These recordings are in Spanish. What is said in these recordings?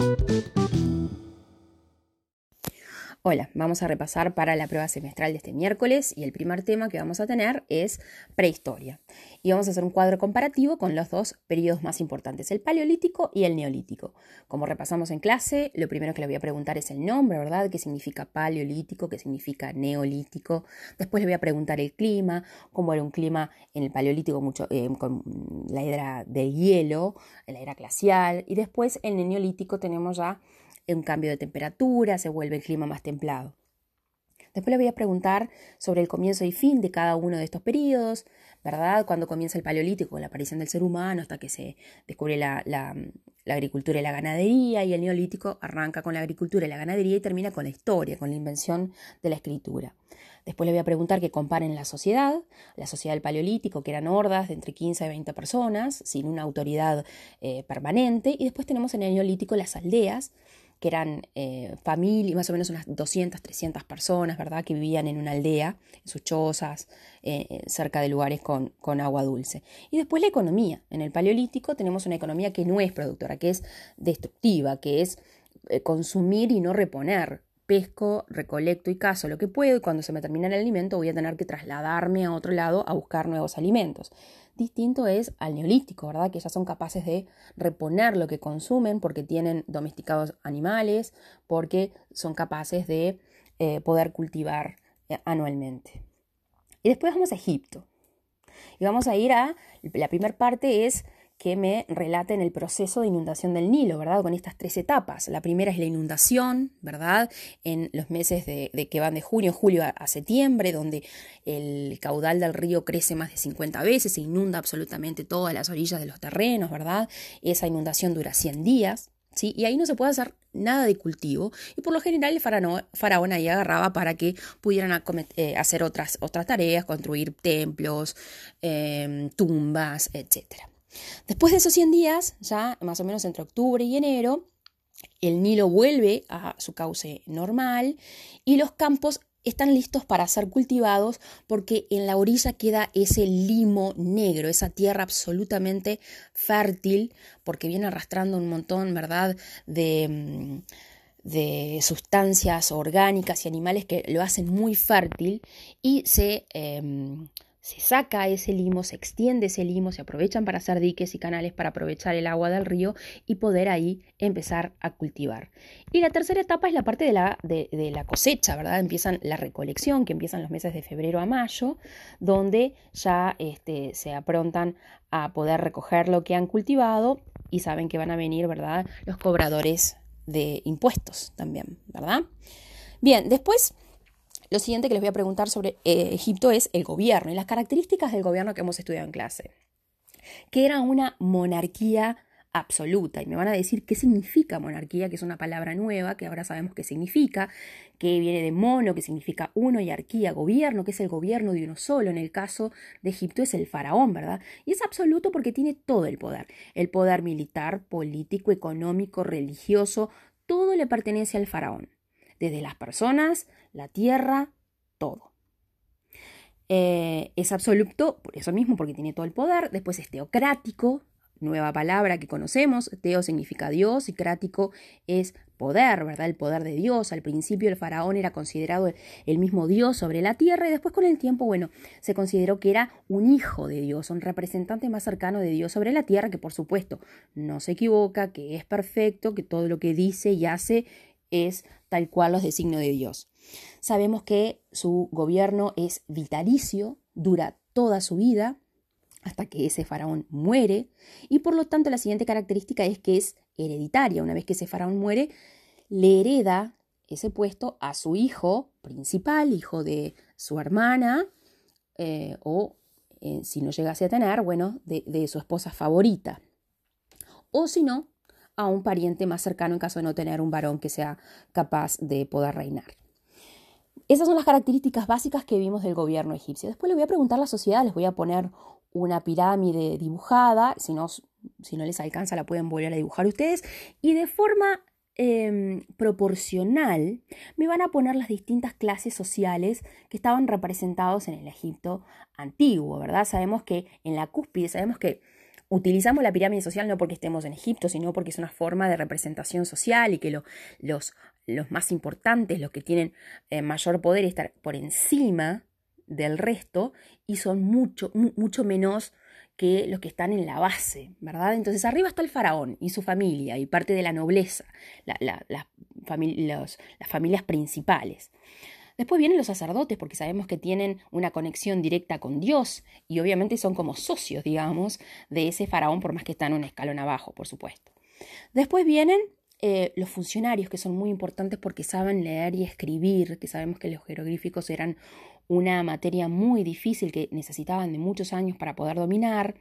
thank you Hola, vamos a repasar para la prueba semestral de este miércoles y el primer tema que vamos a tener es prehistoria. Y vamos a hacer un cuadro comparativo con los dos periodos más importantes, el paleolítico y el neolítico. Como repasamos en clase, lo primero que le voy a preguntar es el nombre, ¿verdad? ¿Qué significa paleolítico? ¿Qué significa neolítico? Después le voy a preguntar el clima, cómo era un clima en el paleolítico mucho, eh, con la era del hielo, la era glacial. Y después en el neolítico tenemos ya un cambio de temperatura, se vuelve el clima más templado. Después le voy a preguntar sobre el comienzo y fin de cada uno de estos periodos, ¿verdad? Cuando comienza el paleolítico, la aparición del ser humano, hasta que se descubre la, la, agricultura y la ganadería, y el neolítico arranca con la agricultura y la ganadería y termina con la historia, con la invención de la escritura. Después le voy a preguntar que comparen la sociedad, la sociedad del paleolítico, que eran hordas de entre 15 y 20 personas, sin una autoridad eh, permanente, y después tenemos en el neolítico las aldeas, que eran eh, familias, más o menos unas 200, 300 personas, ¿verdad?, que vivían en una aldea, en sus chozas, eh, eh, cerca de lugares con, con, agua dulce. Y después la economía. En el Paleolítico tenemos una economía que no es productora, que es destructiva, que es consumir y no reponer. Pesco, recolecto y cazo lo que puedo y cuando se me termina el alimento voy a tener que trasladarme a otro lado a buscar nuevos alimentos distinto es al neolítico, ¿verdad? Que ya son capaces de reponer lo que consumen porque tienen domesticados animales, porque son capaces de eh, poder cultivar eh, anualmente. Y después vamos a Egipto. Y vamos a ir a, la primera parte es que me relaten el proceso de inundación del Nilo, ¿verdad? Con estas tres etapas. La primera es la inundación, ¿verdad? En los meses de, que van de junio, julio a, septiembre, donde el caudal del río crece más de 50 veces, se inunda absolutamente todas las orillas de los terrenos, ¿verdad? Esa inundación dura 100 días. ¿Sí? Y ahí no se puede hacer nada de cultivo y por lo general el faraón, ahí agarraba para que pudieran eh, hacer otras, otras tareas, construir templos, em, tumbas, etcétera. Después de esos 100 días, ya más o menos entre octubre y enero, el Nilo vuelve a su cauce normal y los campos están listos para ser cultivados porque en la orilla queda ese limo negro, esa tierra absolutamente fértil, porque viene arrastrando un montón, ¿verdad?, de, mm, de sustancias orgánicas y animales que lo hacen muy fértil y se... Em, se saca ese limo, se extiende ese limo, se aprovechan para hacer diques y canales para aprovechar el agua del río y poder ahí empezar a cultivar. Y la tercera etapa es la parte de la, de, la cosecha, ¿verdad? Empiezan la recolección, que empiezan los meses de febrero a mayo, donde ya este, se aprontan a poder recoger lo que han cultivado y saben que van a venir, ¿verdad? Los cobradores de impuestos también, ¿verdad? Bien, después lo siguiente que les voy a preguntar sobre eh, Egipto es el gobierno y las características del gobierno que hemos estudiado en clase. Que era una monarquía absoluta. Y me van a decir qué significa monarquía, que es una palabra nueva, que ahora sabemos qué significa, que viene de mono, que significa uno, y arquía, gobierno, que es el gobierno de uno solo. En el caso de Egipto es el faraón, ¿verdad? Y es absoluto porque tiene todo el poder. El poder militar, político, económico, religioso, todo le pertenece al faraón desde las personas, la tierra, todo. Eh, es absoluto, por eso mismo, porque tiene todo el poder. Después es teocrático, nueva palabra que conocemos. Teo significa Dios y crático es poder, ¿verdad? El poder de Dios. Al principio el faraón era considerado el mismo Dios sobre la tierra y después con el tiempo, bueno, se consideró que era un hijo de Dios, un representante más cercano de Dios sobre la tierra, que por supuesto no se equivoca, que es perfecto, que todo lo que dice y hace es tal cual los designios de Dios. Sabemos que su gobierno es vitalicio, dura toda su vida hasta que ese faraón muere y por lo tanto la siguiente característica es que es hereditaria. Una vez que ese faraón muere, le hereda ese puesto a su hijo principal, hijo de su hermana eh, o eh, si no llegase a tener, bueno, de su esposa favorita. O si no, a un pariente más cercano en caso de no tener un varón que sea capaz de poder reinar. Esas son las características básicas que vimos del gobierno egipcio. Después le voy a preguntar a la sociedad, les voy a poner una pirámide dibujada, si no, si no les alcanza la pueden volver a dibujar ustedes, y de forma em, proporcional me van a poner las distintas clases sociales que estaban representados en el Egipto antiguo, ¿verdad? Sabemos que en la cúspide, sabemos que Utilizamos la pirámide social no porque estemos en Egipto, sino porque es una forma de representación social y que los, los, más importantes, los que tienen eh, mayor poder, están por encima del resto y son mucho, mucho menos que los que están en la base, ¿verdad? Entonces arriba está el faraón y su familia y parte de la nobleza, las familias principales. Después vienen los sacerdotes, porque sabemos que tienen una conexión directa con Dios y obviamente son como socios, digamos, de ese faraón, por más que están un escalón abajo, por supuesto. Después vienen eh, los funcionarios, que son muy importantes porque saben leer y escribir, que sabemos que los jeroglíficos eran una materia muy difícil que necesitaban de muchos años para poder dominar.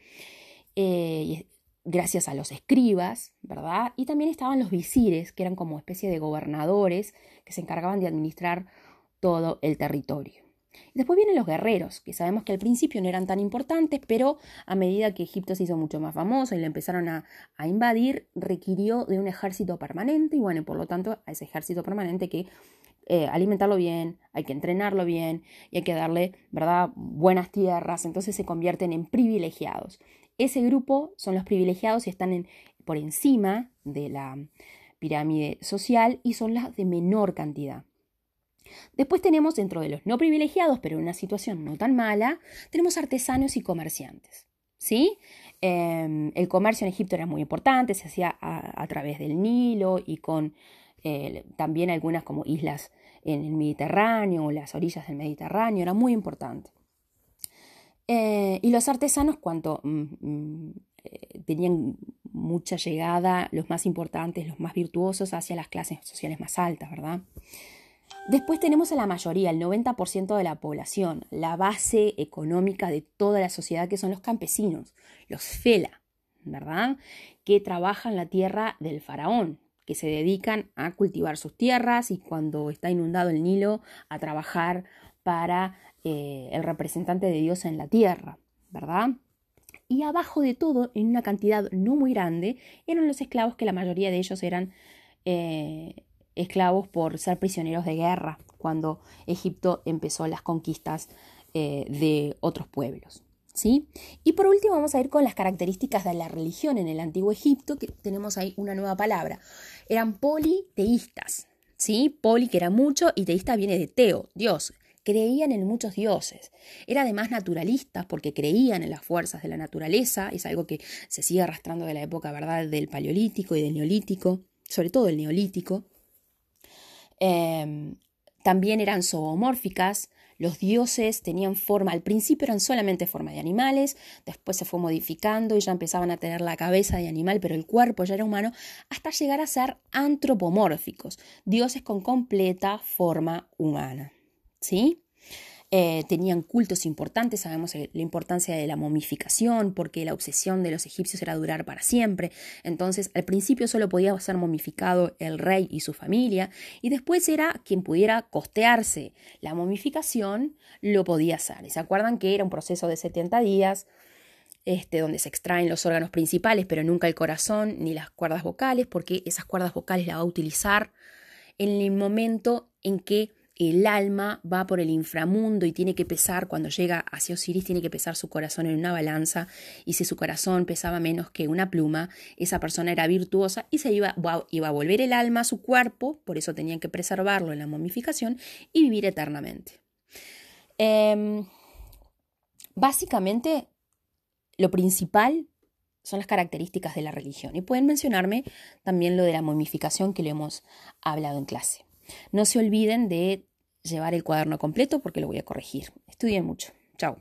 Eh, gracias a los escribas, ¿verdad? Y también estaban los visires, que eran como especie de gobernadores que se encargaban de administrar todo el territorio. después vienen los guerreros, que sabemos que al principio no eran tan importantes, pero a medida que Egipto se hizo mucho más famoso y le empezaron a, invadir, requirió de un ejército permanente y bueno, por lo tanto a ese ejército permanente que eh, alimentarlo bien, hay que entrenarlo bien y hay que darle, ¿verdad?, buenas tierras, entonces se convierten en privilegiados. Ese grupo son los privilegiados y están por encima de la pirámide social y son las de menor cantidad. Después tenemos dentro de los no privilegiados, pero en una situación no tan mala, tenemos artesanos y comerciantes. ¿Sí? Em, el comercio en Egipto era muy importante, se hacía a, través del Nilo y con eh, también algunas como islas en el Mediterráneo o las orillas del Mediterráneo, era muy importante. Eh, y los artesanos, cuanto mm, mm, eh, tenían mucha llegada, los más importantes, los más virtuosos, hacia las clases sociales más altas, ¿verdad? Después tenemos a la mayoría, el 90% de la población, la base económica de toda la sociedad que son los campesinos, los fela, ¿verdad? Que trabajan la tierra del faraón, que se dedican a cultivar sus tierras y cuando está inundado el Nilo a trabajar para eh, el representante de Dios en la tierra, ¿verdad? Y abajo de todo, en una cantidad no muy grande, eran los esclavos que la mayoría de ellos eran eh, esclavos por ser prisioneros de guerra cuando Egipto empezó las conquistas eh, de otros pueblos. ¿sí? Y por último vamos a ir con las características de la religión en el antiguo Egipto, que tenemos ahí una nueva palabra. Eran politeístas, ¿sí? Poli que era mucho y teísta viene de teo, Dios. Creían en muchos dioses. Era además naturalistas porque creían en las fuerzas de la naturaleza, es algo que se sigue arrastrando de la época, ¿verdad?, del paleolítico y del neolítico, sobre todo el neolítico. Em, también eran zoomórficas, los dioses tenían forma, al principio eran solamente forma de animales, después se fue modificando y ya empezaban a tener la cabeza de animal, pero el cuerpo ya era humano, hasta llegar a ser antropomórficos, dioses con completa forma humana. ¿Sí? Eh, tenían cultos importantes, sabemos la importancia de la momificación, porque la obsesión de los egipcios era durar para siempre. Entonces, al principio solo podía ser momificado el rey y su familia, y después era quien pudiera costearse la momificación, lo podía hacer. ¿Y se acuerdan que era un proceso de 70 días? Este, donde se extraen los órganos principales, pero nunca el corazón ni las cuerdas vocales, porque esas cuerdas vocales las va a utilizar en el momento en que el alma va por el inframundo y tiene que pesar, cuando llega hacia Osiris, tiene que pesar su corazón en una balanza, y si su corazón pesaba menos que una pluma, esa persona era virtuosa y se iba, iba a volver el alma a su cuerpo, por eso tenían que preservarlo en la momificación y vivir eternamente. Em, básicamente, lo principal son las características de la religión. Y pueden mencionarme también lo de la momificación que lo hemos hablado en clase. No se olviden de llevar el cuaderno completo porque lo voy a corregir. Estudien mucho. Chao.